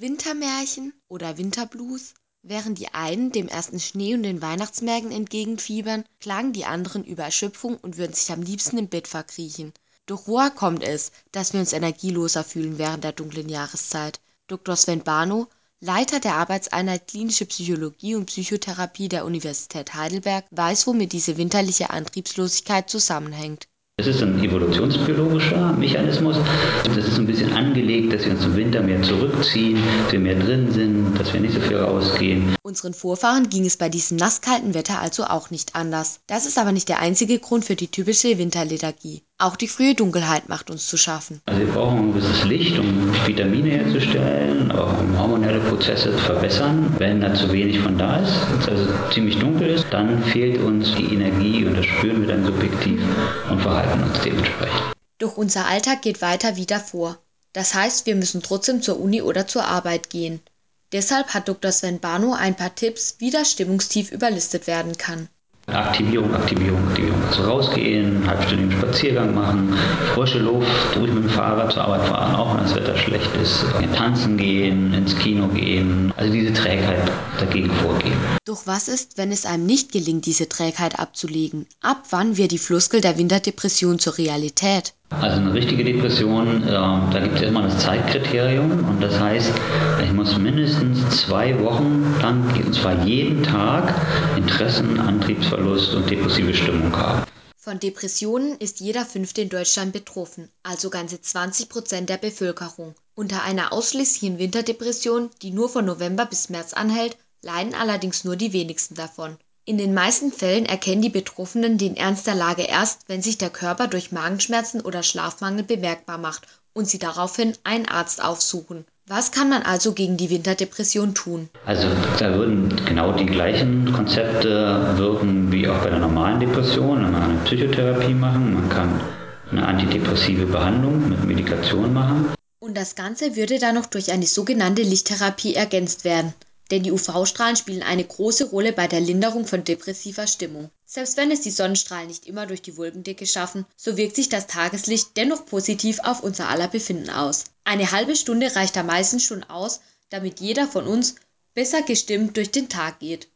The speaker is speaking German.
Wintermärchen oder Winterblues? Während die einen dem ersten Schnee und den Weihnachtsmärkten entgegenfiebern, klagen die anderen über Erschöpfung und würden sich am liebsten im Bett verkriechen. Doch woher kommt es, dass wir uns energieloser fühlen während der dunklen Jahreszeit? Dr. Sven Barnow, Leiter der Arbeitseinheit Klinische Psychologie und Psychotherapie der Universität Heidelberg, weiß, womit diese winterliche Antriebslosigkeit zusammenhängt. Es ist ein evolutionsbiologischer Mechanismus. Das ist ein bisschen angelegt, dass wir uns im Winter mehr zurückziehen, dass wir mehr drin sind, dass wir nicht so viel rausgehen. Unseren Vorfahren ging es bei diesem nasskalten Wetter also auch nicht anders. Das ist aber nicht der einzige Grund für die typische Winterlethargie. Auch die frühe Dunkelheit macht uns zu schaffen. Also wir brauchen ein gewisses Licht, um Vitamine herzustellen, auch um hormonelle Prozesse zu verbessern. Wenn da zu wenig von da ist, also ziemlich dunkel ist, dann fehlt uns die Energie und das spüren wir dann subjektiv und verhalten uns dementsprechend. Doch unser Alltag geht weiter wie davor. Das heißt, wir müssen trotzdem zur Uni oder zur Arbeit gehen. Deshalb hat Dr. Sven Barnow ein paar Tipps, wie das Stimmungstief überlistet werden kann. Aktivierung, Aktivierung, Aktivierung. Also rausgehen, einen halbstündigen Spaziergang machen, frische Luft, ruhig mit dem Fahrrad zur Arbeit fahren, auch wenn das Wetter schlecht ist. Tanzen gehen, ins Kino gehen. Also diese Trägheit dagegen vorgehen. Doch was ist, wenn es einem nicht gelingt, diese Trägheit abzulegen? Ab wann wird die Floskel der Winterdepression zur Realität? Also eine richtige Depression, äh, da gibt es immer das Zeitkriterium und das heißt, ich muss mindestens zwei Wochen lang, und zwar jeden Tag, Interessen, Antriebsverlust und depressive Stimmung haben. Von Depressionen ist jeder Fünfte in Deutschland betroffen, also ganze 20 Prozent der Bevölkerung. Unter einer ausschließlichen Winterdepression, die nur von November bis März anhält, leiden allerdings nur die wenigsten davon. In den meisten Fällen erkennen die Betroffenen den Ernst der Lage erst, wenn sich der Körper durch Magenschmerzen oder Schlafmangel bemerkbar macht und sie daraufhin einen Arzt aufsuchen. Was kann man also gegen die Winterdepression tun? Also da würden genau die gleichen Konzepte wirken wie auch bei der normalen Depression. Man kann eine Psychotherapie machen, man kann eine antidepressive Behandlung mit Medikation machen. Und das Ganze würde dann noch durch eine sogenannte Lichttherapie ergänzt werden denn die UV-Strahlen spielen eine große Rolle bei der Linderung von depressiver Stimmung. Selbst wenn es die Sonnenstrahlen nicht immer durch die Wolkendecke schaffen, so wirkt sich das Tageslicht dennoch positiv auf unser aller Befinden aus. Eine halbe Stunde reicht da meistens schon aus, damit jeder von uns besser gestimmt durch den Tag geht.